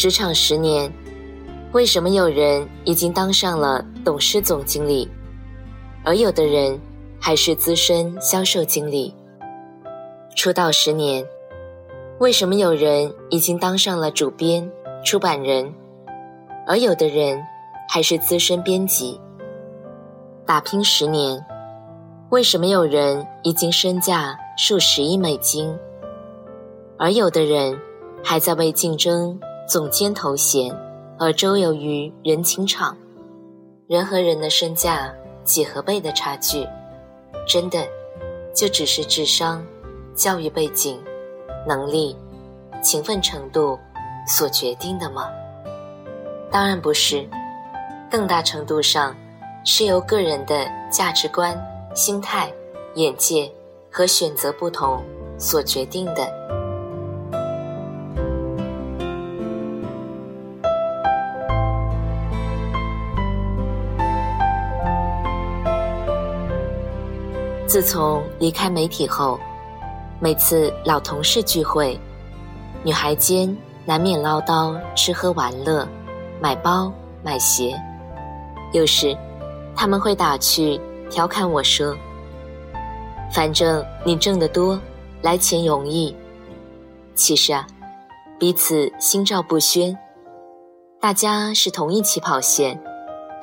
职场十年，为什么有人已经当上了董事总经理，而有的人还是资深销售经理？出道十年，为什么有人已经当上了主编、出版人，而有的人还是资深编辑？打拼十年，为什么有人已经身价数十亿美金，而有的人还在为竞争？总监头衔，而周游于人情场，人和人的身价几何倍的差距，真的就只是智商、教育背景、能力、勤奋程度所决定的吗？当然不是，更大程度上是由个人的价值观、心态、眼界和选择不同所决定的。自从离开媒体后，每次老同事聚会，女孩间难免唠叨吃喝玩乐、买包买鞋。有时，他们会打趣调侃我说：“反正你挣得多，来钱容易。”其实啊，彼此心照不宣。大家是同一起跑线，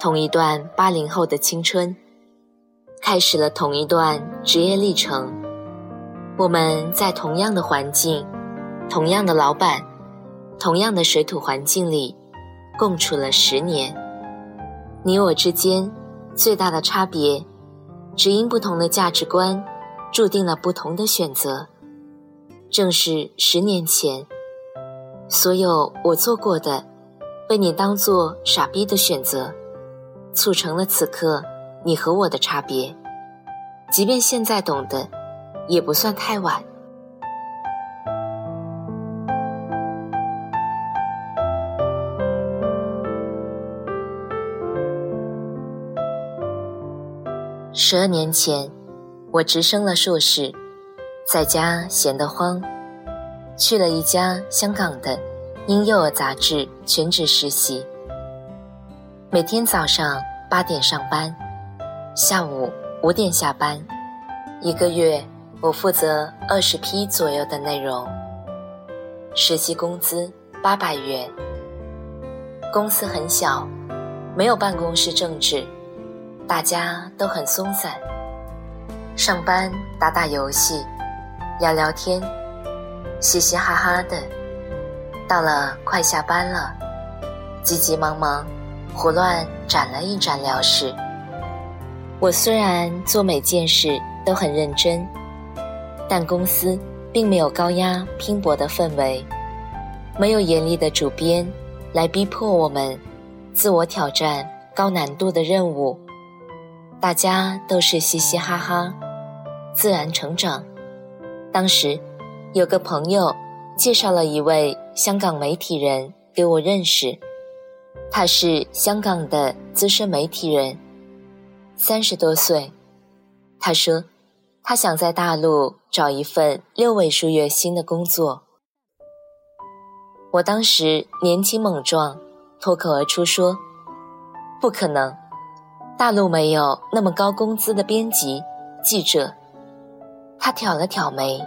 同一段八零后的青春。开始了同一段职业历程，我们在同样的环境、同样的老板、同样的水土环境里共处了十年。你我之间最大的差别，只因不同的价值观，注定了不同的选择。正是十年前，所有我做过的，被你当做傻逼的选择，促成了此刻。你和我的差别，即便现在懂得，也不算太晚。十二年前，我直升了硕士，在家闲得慌，去了一家香港的婴幼儿杂志全职实习，每天早上八点上班。下午五点下班，一个月我负责二十批左右的内容。实习工资八百元。公司很小，没有办公室政治，大家都很松散。上班打打游戏，聊聊天，嘻嘻哈哈的。到了快下班了，急急忙忙，胡乱展了一展聊事。我虽然做每件事都很认真，但公司并没有高压拼搏的氛围，没有严厉的主编来逼迫我们自我挑战高难度的任务，大家都是嘻嘻哈哈，自然成长。当时有个朋友介绍了一位香港媒体人给我认识，他是香港的资深媒体人。三十多岁，他说，他想在大陆找一份六位数月薪的工作。我当时年轻猛壮，脱口而出说：“不可能，大陆没有那么高工资的编辑、记者。”他挑了挑眉，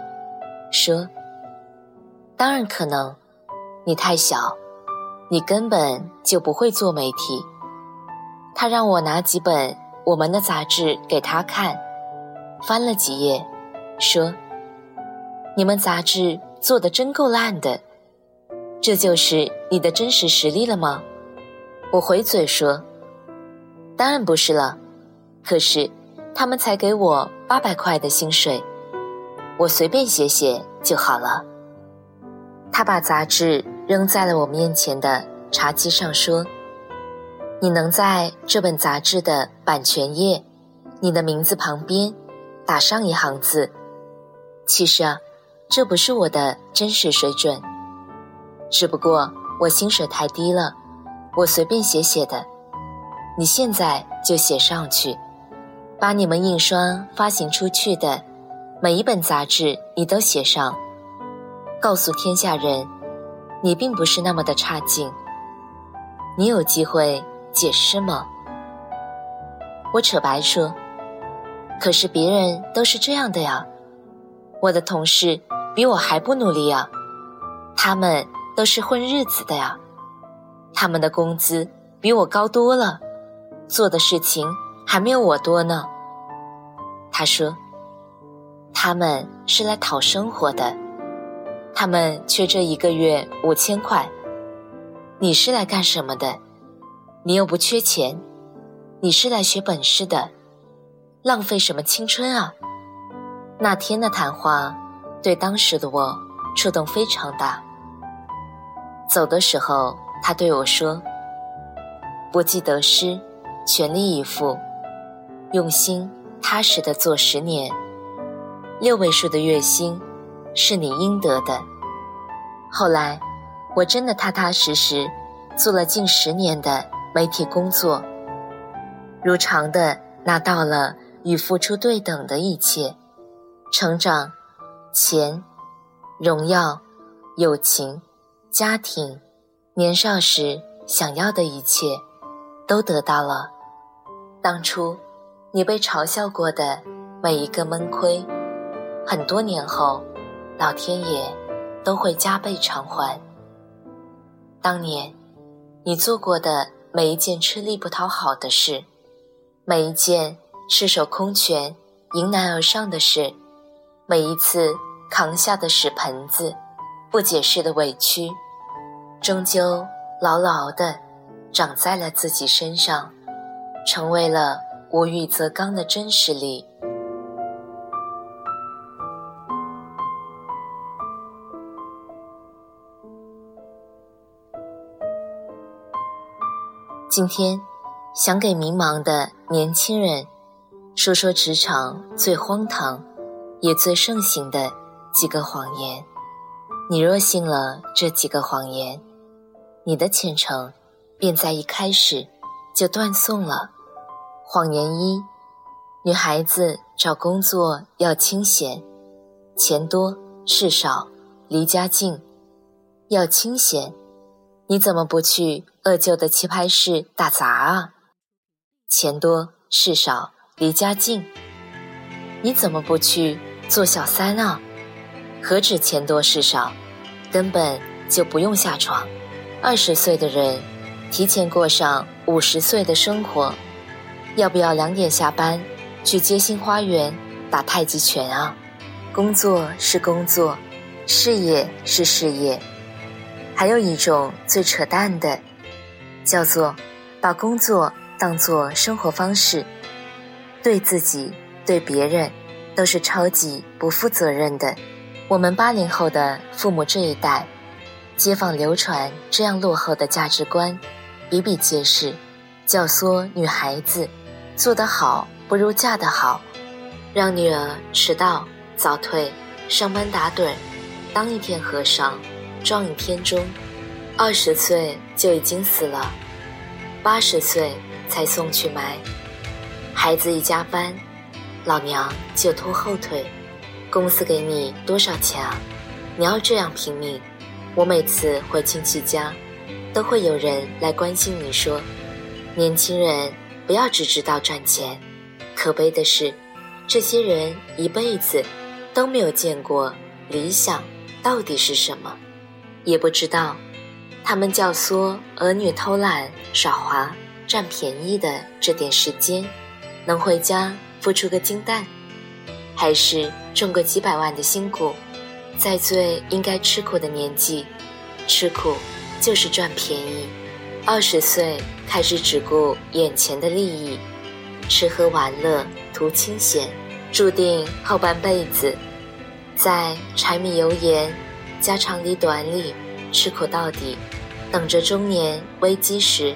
说：“当然可能，你太小，你根本就不会做媒体。”他让我拿几本。我们的杂志给他看，翻了几页，说：“你们杂志做的真够烂的，这就是你的真实实力了吗？”我回嘴说：“当然不是了，可是他们才给我八百块的薪水，我随便写写就好了。他把杂志扔在了我面前的茶几上，说：“你能在这本杂志的版权页，你的名字旁边打上一行字。其实啊，这不是我的真实水准，只不过我薪水太低了，我随便写写的。你现在就写上去，把你们印刷发行出去的每一本杂志，你都写上。”告诉天下人，你并不是那么的差劲。你有机会解释吗？我扯白说，可是别人都是这样的呀。我的同事比我还不努力呀，他们都是混日子的呀，他们的工资比我高多了，做的事情还没有我多呢。他说，他们是来讨生活的。他们缺这一个月五千块，你是来干什么的？你又不缺钱，你是来学本事的，浪费什么青春啊？那天的谈话对当时的我触动非常大。走的时候，他对我说：“不计得失，全力以赴，用心踏实的做十年，六位数的月薪。”是你应得的。后来，我真的踏踏实实做了近十年的媒体工作，如常的拿到了与付出对等的一切：成长、钱、荣耀、友情、家庭，年少时想要的一切，都得到了。当初你被嘲笑过的每一个闷亏，很多年后。老天爷都会加倍偿还。当年你做过的每一件吃力不讨好的事，每一件赤手空拳迎难而上的事，每一次扛下的屎盆子、不解释的委屈，终究牢牢的长在了自己身上，成为了无欲则刚的真实力。今天，想给迷茫的年轻人说说职场最荒唐，也最盛行的几个谎言。你若信了这几个谎言，你的前程便在一开始就断送了。谎言一：女孩子找工作要清闲，钱多事少，离家近，要清闲。你怎么不去二舅的棋牌室打杂啊？钱多事少离家近，你怎么不去做小三啊？何止钱多事少，根本就不用下床。二十岁的人提前过上五十岁的生活，要不要两点下班去街心花园打太极拳啊？工作是工作，事业是事业。还有一种最扯淡的，叫做把工作当做生活方式，对自己、对别人都是超级不负责任的。我们八零后的父母这一代，街坊流传这样落后的价值观，比比皆是。教唆女孩子做得好不如嫁得好，让女儿迟到早退，上班打盹，当一天和尚。撞一天钟，二十岁就已经死了，八十岁才送去埋。孩子一加班，老娘就拖后腿。公司给你多少钱啊？你要这样拼命，我每次回亲戚家，都会有人来关心你说：“年轻人不要只知道赚钱。”可悲的是，这些人一辈子都没有见过理想到底是什么。也不知道，他们教唆儿女偷懒、耍滑、占便宜的这点时间，能回家孵出个金蛋，还是种个几百万的辛苦，在最应该吃苦的年纪，吃苦就是赚便宜。二十岁开始只顾眼前的利益，吃喝玩乐图清闲，注定后半辈子在柴米油盐、家长里短里吃苦到底，等着中年危机时，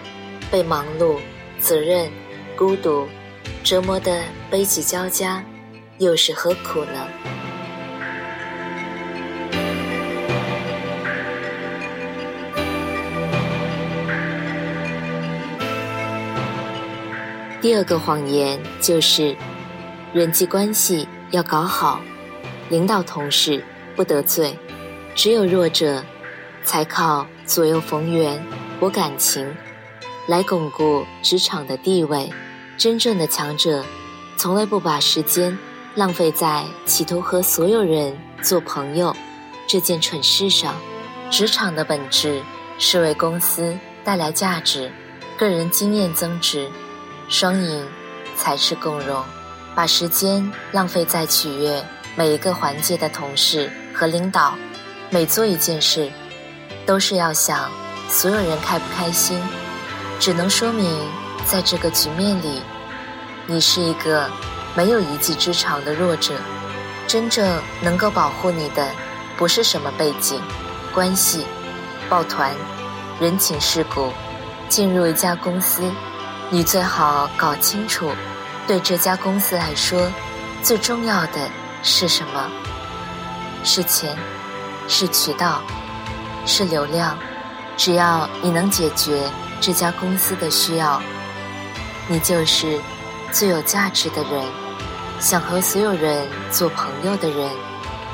被忙碌、责任、孤独折磨得悲喜交加，又是何苦呢？第二个谎言就是，人际关系要搞好，领导同事不得罪，只有弱者才靠左右逢源、博感情来巩固职场的地位。真正的强者，从来不把时间浪费在企图和所有人做朋友这件蠢事上。职场的本质是为公司带来价值，个人经验增值。双赢才是共荣，把时间浪费在取悦每一个环节的同事和领导，每做一件事，都是要想所有人开不开心，只能说明在这个局面里，你是一个没有一技之长的弱者。真正能够保护你的，不是什么背景、关系、抱团、人情世故，进入一家公司。你最好搞清楚，对这家公司来说，最重要的是什么？是钱，是渠道，是流量。只要你能解决这家公司的需要，你就是最有价值的人。想和所有人做朋友的人，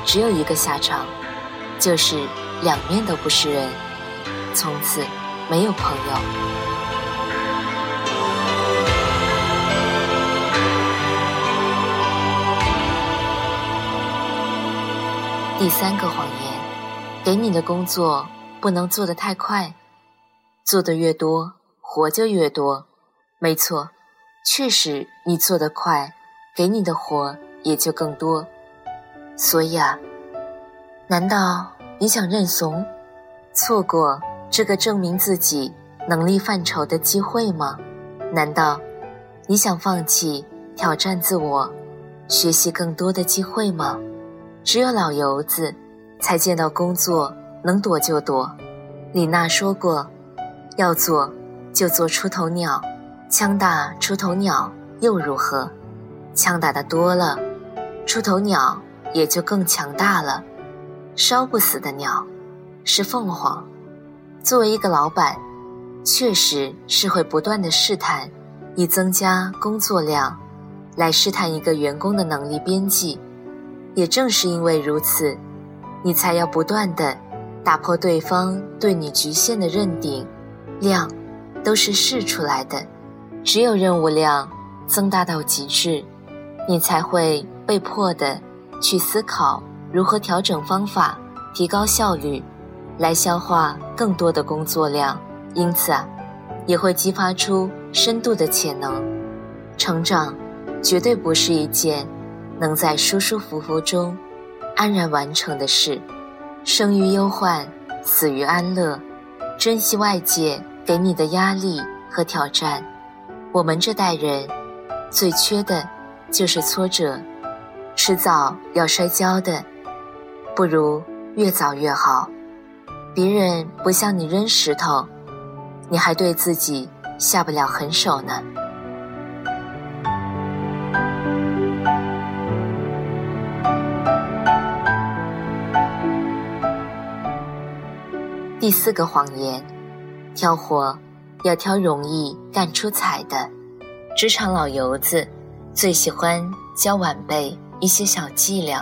只有一个下场，就是两面都不是人，从此没有朋友。第三个谎言，给你的工作不能做得太快，做得越多，活就越多。没错，确实你做得快，给你的活也就更多。所以啊，难道你想认怂，错过这个证明自己能力范畴的机会吗？难道你想放弃挑战自我、学习更多的机会吗？只有老油子，才见到工作能躲就躲。李娜说过：“要做就做出头鸟，枪打出头鸟又如何？枪打的多了，出头鸟也就更强大了。烧不死的鸟，是凤凰。作为一个老板，确实是会不断的试探，以增加工作量，来试探一个员工的能力边际。”也正是因为如此，你才要不断的打破对方对你局限的认定，量都是试出来的，只有任务量增大到极致，你才会被迫的去思考如何调整方法，提高效率，来消化更多的工作量，因此啊，也会激发出深度的潜能，成长绝对不是一件。能在舒舒服服中安然完成的事，生于忧患，死于安乐。珍惜外界给你的压力和挑战。我们这代人最缺的就是挫折，迟早要摔跤的，不如越早越好。别人不向你扔石头，你还对自己下不了狠手呢。第四个谎言，挑活要挑容易干出彩的。职场老油子最喜欢教晚辈一些小伎俩，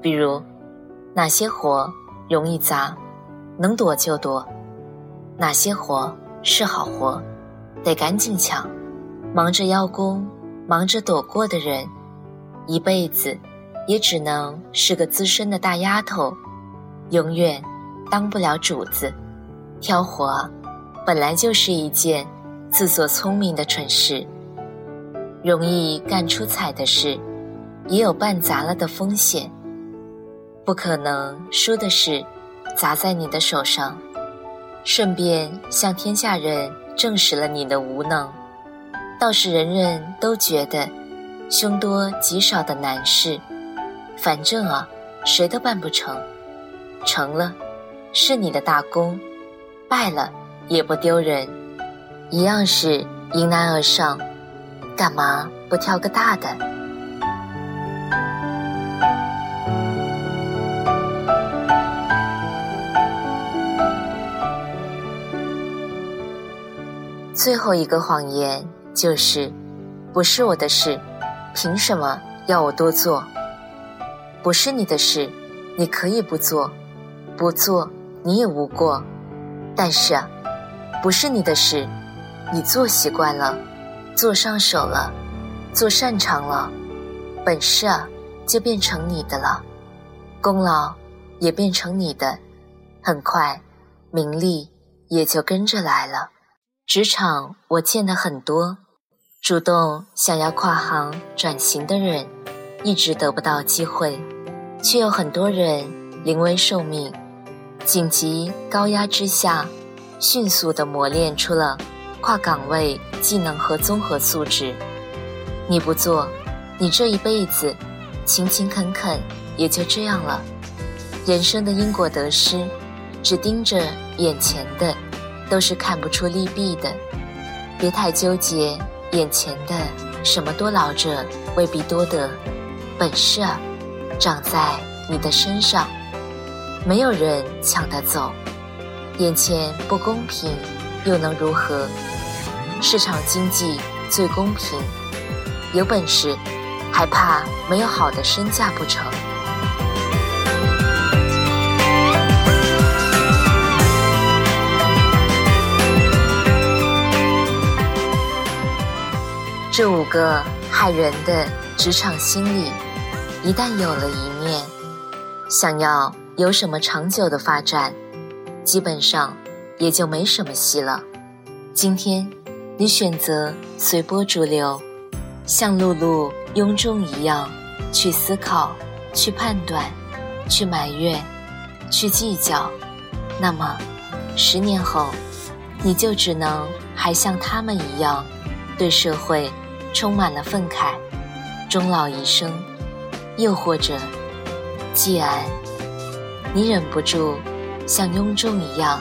比如哪些活容易砸，能躲就躲；哪些活是好活，得赶紧抢。忙着邀功、忙着躲过的人，一辈子也只能是个资深的大丫头，永远。当不了主子，挑活本来就是一件自作聪明的蠢事。容易干出彩的事，也有办砸了的风险。不可能输的事，砸在你的手上，顺便向天下人证实了你的无能。倒是人人都觉得凶多吉少的难事，反正啊，谁都办不成。成了，是你的大功；败了，也不丢人，一样是迎难而上。干嘛不挑个大的？最后一个谎言就是，不是我的事，凭什么要我多做？不是你的事，你可以不做，不做你也无过。但是，不是你的事，你做习惯了，做上手了，做擅长了，本事啊就变成你的了，功劳也变成你的，很快，名利也就跟着来了。职场我见的很多，主动想要跨行转型的人，一直得不到机会，却有很多人临危受命，紧急高压之下，迅速的磨练出了跨岗位技能和综合素质。你不做，你这一辈子勤勤恳恳也就这样了。人生的因果得失，只盯着眼前的。都是看不出利弊的，别太纠结眼前的，什么多劳者未必多得，本事啊，长在你的身上，没有人抢得走。眼前不公平，又能如何？市场经济最公平，有本事，还怕没有好的身价不成？这五个害人的职场心理，一旦有了一面，想要有什么长久的发展，基本上也就没什么戏了。今天你选择随波逐流，像碌碌庸众一样去思考、去判断、去埋怨、去计较，那么十年后，你就只能还像他们一样对社会。充满了愤慨，终老一生；又或者，既然你忍不住像庸众一样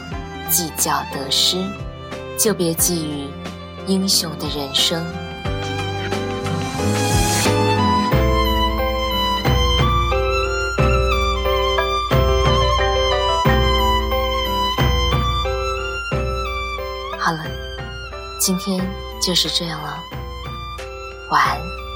计较得失，就别觊觎英雄的人生。好了，今天就是这样了。晚安。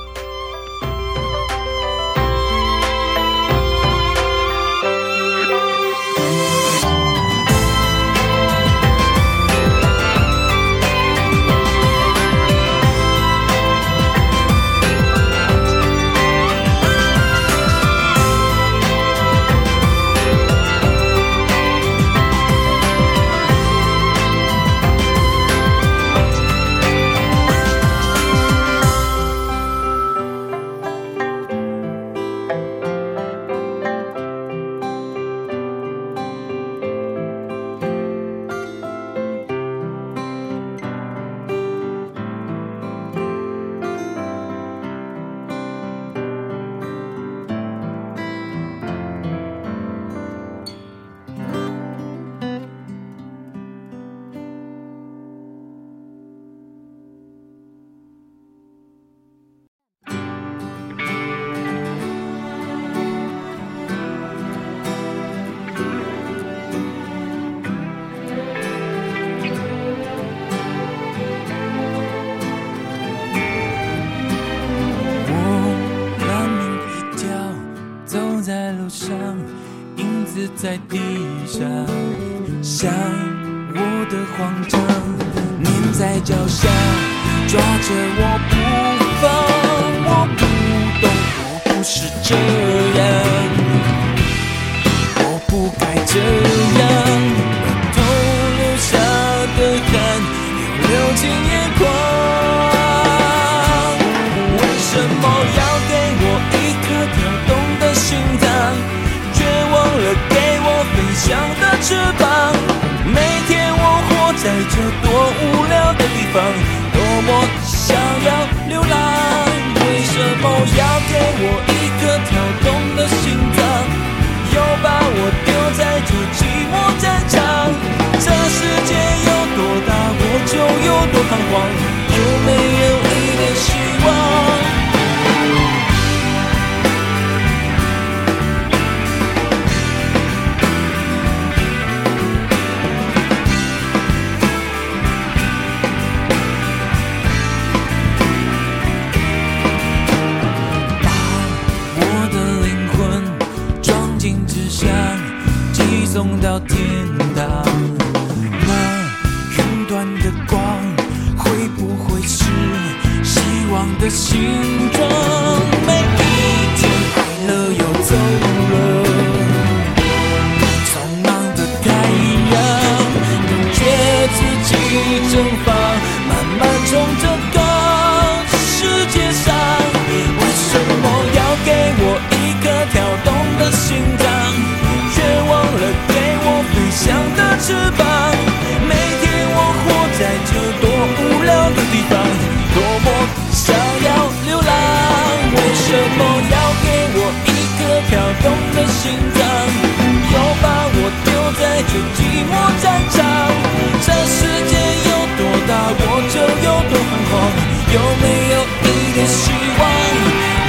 在地上，像我的慌张，粘在脚下，抓着我不放。我不懂，我不是这翅膀每天我活在这多无聊的地方多么想要流浪为什么要给我一颗跳动的心脏又把我丢在这寂寞战场这世界有多大我就有多彷徨有没生活有没有一点希望？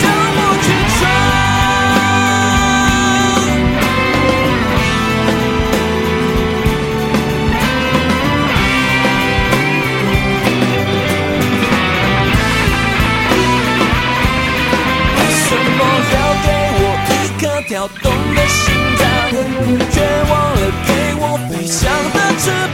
都不去闯。为什么要给我一颗跳动的心脏？却忘了给我飞翔的翅膀。